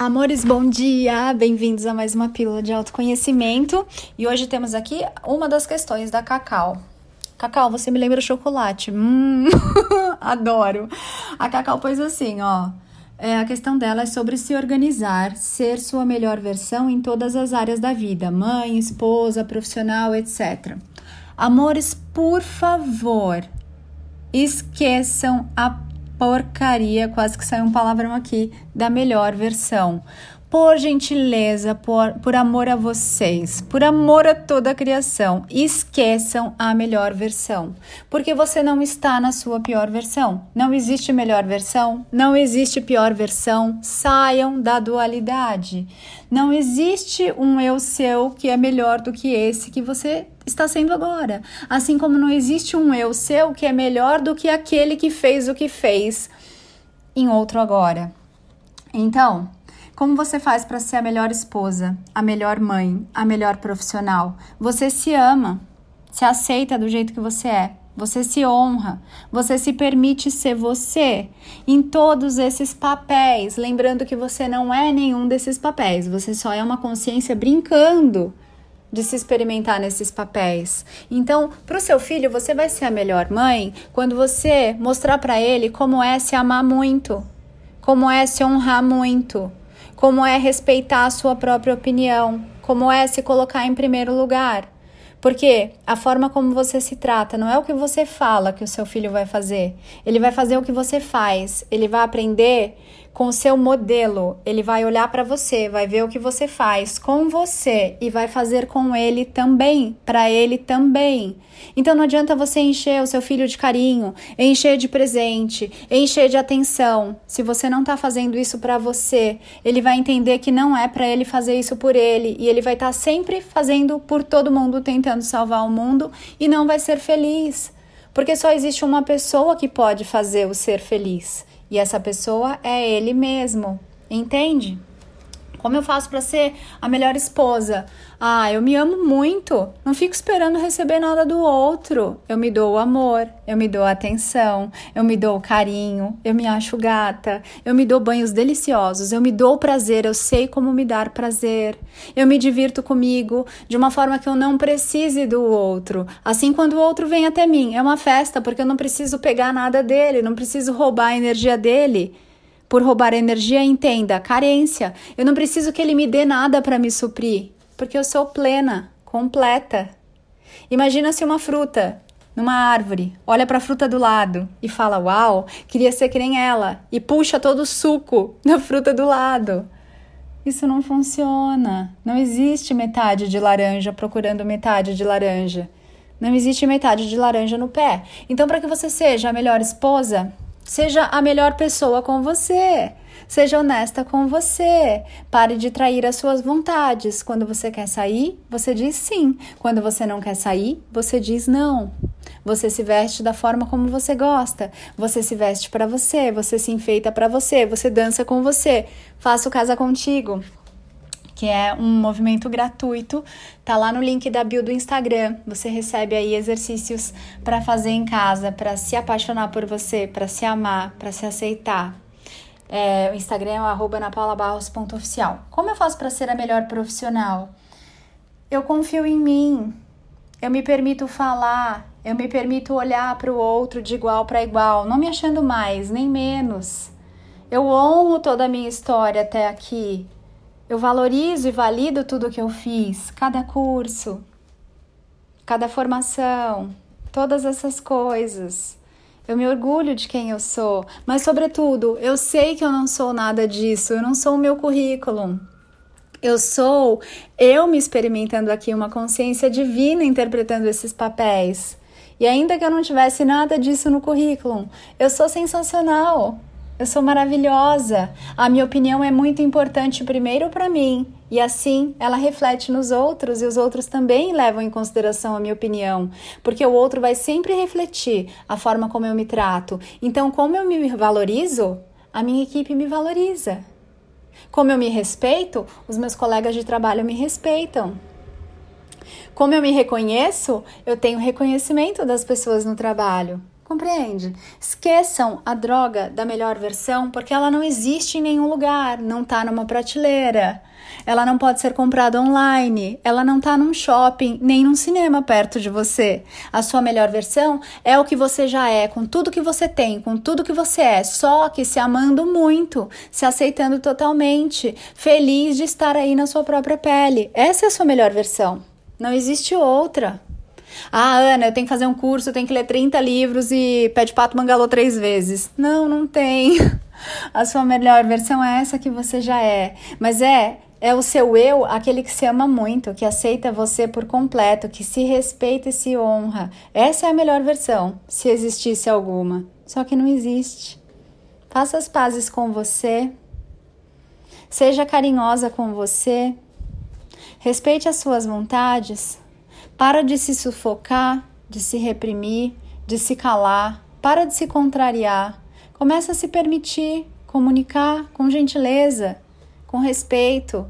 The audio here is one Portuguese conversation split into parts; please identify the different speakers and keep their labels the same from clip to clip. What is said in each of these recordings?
Speaker 1: Amores, bom dia! Bem-vindos a mais uma pílula de autoconhecimento. E hoje temos aqui uma das questões da Cacau. Cacau, você me lembra chocolate? Hum, adoro! A Cacau pôs assim, ó. É, a questão dela é sobre se organizar, ser sua melhor versão em todas as áreas da vida: mãe, esposa, profissional, etc. Amores, por favor, esqueçam a porcaria, quase que saiu um palavrão aqui, da melhor versão. Por gentileza, por, por amor a vocês, por amor a toda a criação, esqueçam a melhor versão, porque você não está na sua pior versão. Não existe melhor versão, não existe pior versão. Saiam da dualidade. Não existe um eu seu que é melhor do que esse que você está sendo agora. Assim como não existe um eu seu que é melhor do que aquele que fez o que fez em outro agora. Então, como você faz para ser a melhor esposa, a melhor mãe, a melhor profissional? Você se ama, se aceita do jeito que você é. Você se honra, você se permite ser você em todos esses papéis, lembrando que você não é nenhum desses papéis, você só é uma consciência brincando de se experimentar nesses papéis. Então, para o seu filho, você vai ser a melhor mãe quando você mostrar para ele como é se amar muito, como é se honrar muito, como é respeitar a sua própria opinião, como é se colocar em primeiro lugar. Porque a forma como você se trata não é o que você fala que o seu filho vai fazer. Ele vai fazer o que você faz. Ele vai aprender com o seu modelo. Ele vai olhar para você, vai ver o que você faz com você e vai fazer com ele também, para ele também. Então não adianta você encher o seu filho de carinho, encher de presente, encher de atenção. Se você não está fazendo isso para você, ele vai entender que não é para ele fazer isso por ele e ele vai estar tá sempre fazendo por todo mundo, tentando salvar o mundo e não vai ser feliz. Porque só existe uma pessoa que pode fazer o ser feliz. E essa pessoa é ele mesmo, entende? Como eu faço para ser a melhor esposa? Ah, eu me amo muito. Não fico esperando receber nada do outro. Eu me dou o amor, eu me dou a atenção, eu me dou o carinho, eu me acho gata, eu me dou banhos deliciosos, eu me dou prazer, eu sei como me dar prazer. Eu me divirto comigo de uma forma que eu não precise do outro. Assim, quando o outro vem até mim, é uma festa porque eu não preciso pegar nada dele, não preciso roubar a energia dele por roubar energia, entenda, carência. Eu não preciso que ele me dê nada para me suprir, porque eu sou plena, completa. Imagina se uma fruta numa árvore, olha para a fruta do lado e fala: "Uau, queria ser que nem ela" e puxa todo o suco da fruta do lado. Isso não funciona. Não existe metade de laranja procurando metade de laranja. Não existe metade de laranja no pé. Então, para que você seja a melhor esposa, Seja a melhor pessoa com você. Seja honesta com você. Pare de trair as suas vontades. Quando você quer sair, você diz sim. Quando você não quer sair, você diz não. Você se veste da forma como você gosta. Você se veste para você, você se enfeita para você, você dança com você. Faça o casa contigo que é um movimento gratuito, tá lá no link da bio do Instagram. Você recebe aí exercícios para fazer em casa, para se apaixonar por você, para se amar, para se aceitar. É, o Instagram é o napaulabarros.oficial. Como eu faço para ser a melhor profissional? Eu confio em mim, eu me permito falar, eu me permito olhar para o outro de igual para igual, não me achando mais nem menos. Eu honro toda a minha história até aqui. Eu valorizo e valido tudo que eu fiz, cada curso, cada formação, todas essas coisas. Eu me orgulho de quem eu sou, mas, sobretudo, eu sei que eu não sou nada disso, eu não sou o meu currículo. Eu sou eu me experimentando aqui, uma consciência divina interpretando esses papéis. E ainda que eu não tivesse nada disso no currículo, eu sou sensacional. Eu sou maravilhosa. A minha opinião é muito importante primeiro para mim e assim ela reflete nos outros e os outros também levam em consideração a minha opinião, porque o outro vai sempre refletir a forma como eu me trato. Então, como eu me valorizo, a minha equipe me valoriza. Como eu me respeito, os meus colegas de trabalho me respeitam. Como eu me reconheço, eu tenho reconhecimento das pessoas no trabalho. Compreende? Esqueçam a droga da melhor versão porque ela não existe em nenhum lugar, não está numa prateleira. Ela não pode ser comprada online, ela não está num shopping, nem num cinema perto de você. A sua melhor versão é o que você já é, com tudo que você tem, com tudo que você é, só que se amando muito, se aceitando totalmente, feliz de estar aí na sua própria pele. Essa é a sua melhor versão. Não existe outra. Ah, Ana, eu tenho que fazer um curso, eu tenho que ler 30 livros e pé de pato mangalô três vezes. Não, não tem. A sua melhor versão é essa que você já é. Mas é é o seu eu, aquele que se ama muito, que aceita você por completo, que se respeita e se honra. Essa é a melhor versão, se existisse alguma. Só que não existe. Faça as pazes com você. Seja carinhosa com você. Respeite as suas vontades. Para de se sufocar, de se reprimir, de se calar. Para de se contrariar. Comece a se permitir comunicar com gentileza, com respeito,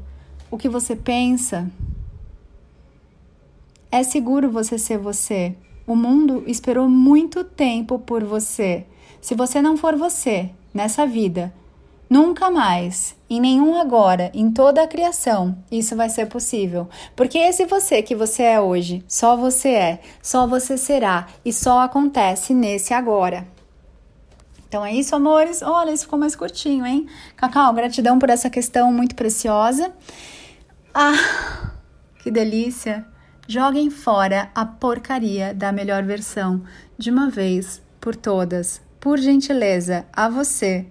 Speaker 1: o que você pensa. É seguro você ser você. O mundo esperou muito tempo por você. Se você não for você nessa vida, Nunca mais, em nenhum agora, em toda a criação, isso vai ser possível. Porque esse você que você é hoje, só você é, só você será e só acontece nesse agora. Então é isso, amores. Olha, isso ficou mais curtinho, hein? Cacau, gratidão por essa questão muito preciosa. Ah, que delícia! Joguem fora a porcaria da melhor versão de uma vez por todas. Por gentileza, a você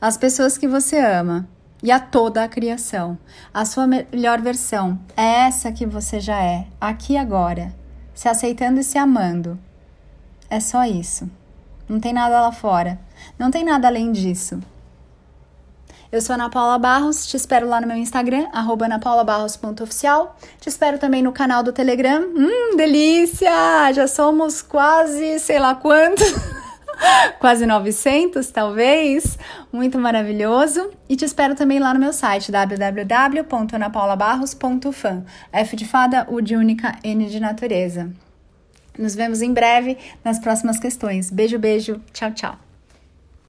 Speaker 1: as pessoas que você ama e a toda a criação. A sua melhor versão é essa que você já é, aqui agora, se aceitando e se amando. É só isso. Não tem nada lá fora. Não tem nada além disso. Eu sou Ana Paula Barros, te espero lá no meu Instagram, anapaulabarros.oficial. Te espero também no canal do Telegram. Hum, delícia! Já somos quase sei lá quantos. quase 900, talvez. Muito maravilhoso. E te espero também lá no meu site www.anapaulabarros.fan. F de fada, U de única, N de natureza. Nos vemos em breve nas próximas questões. Beijo, beijo. Tchau, tchau.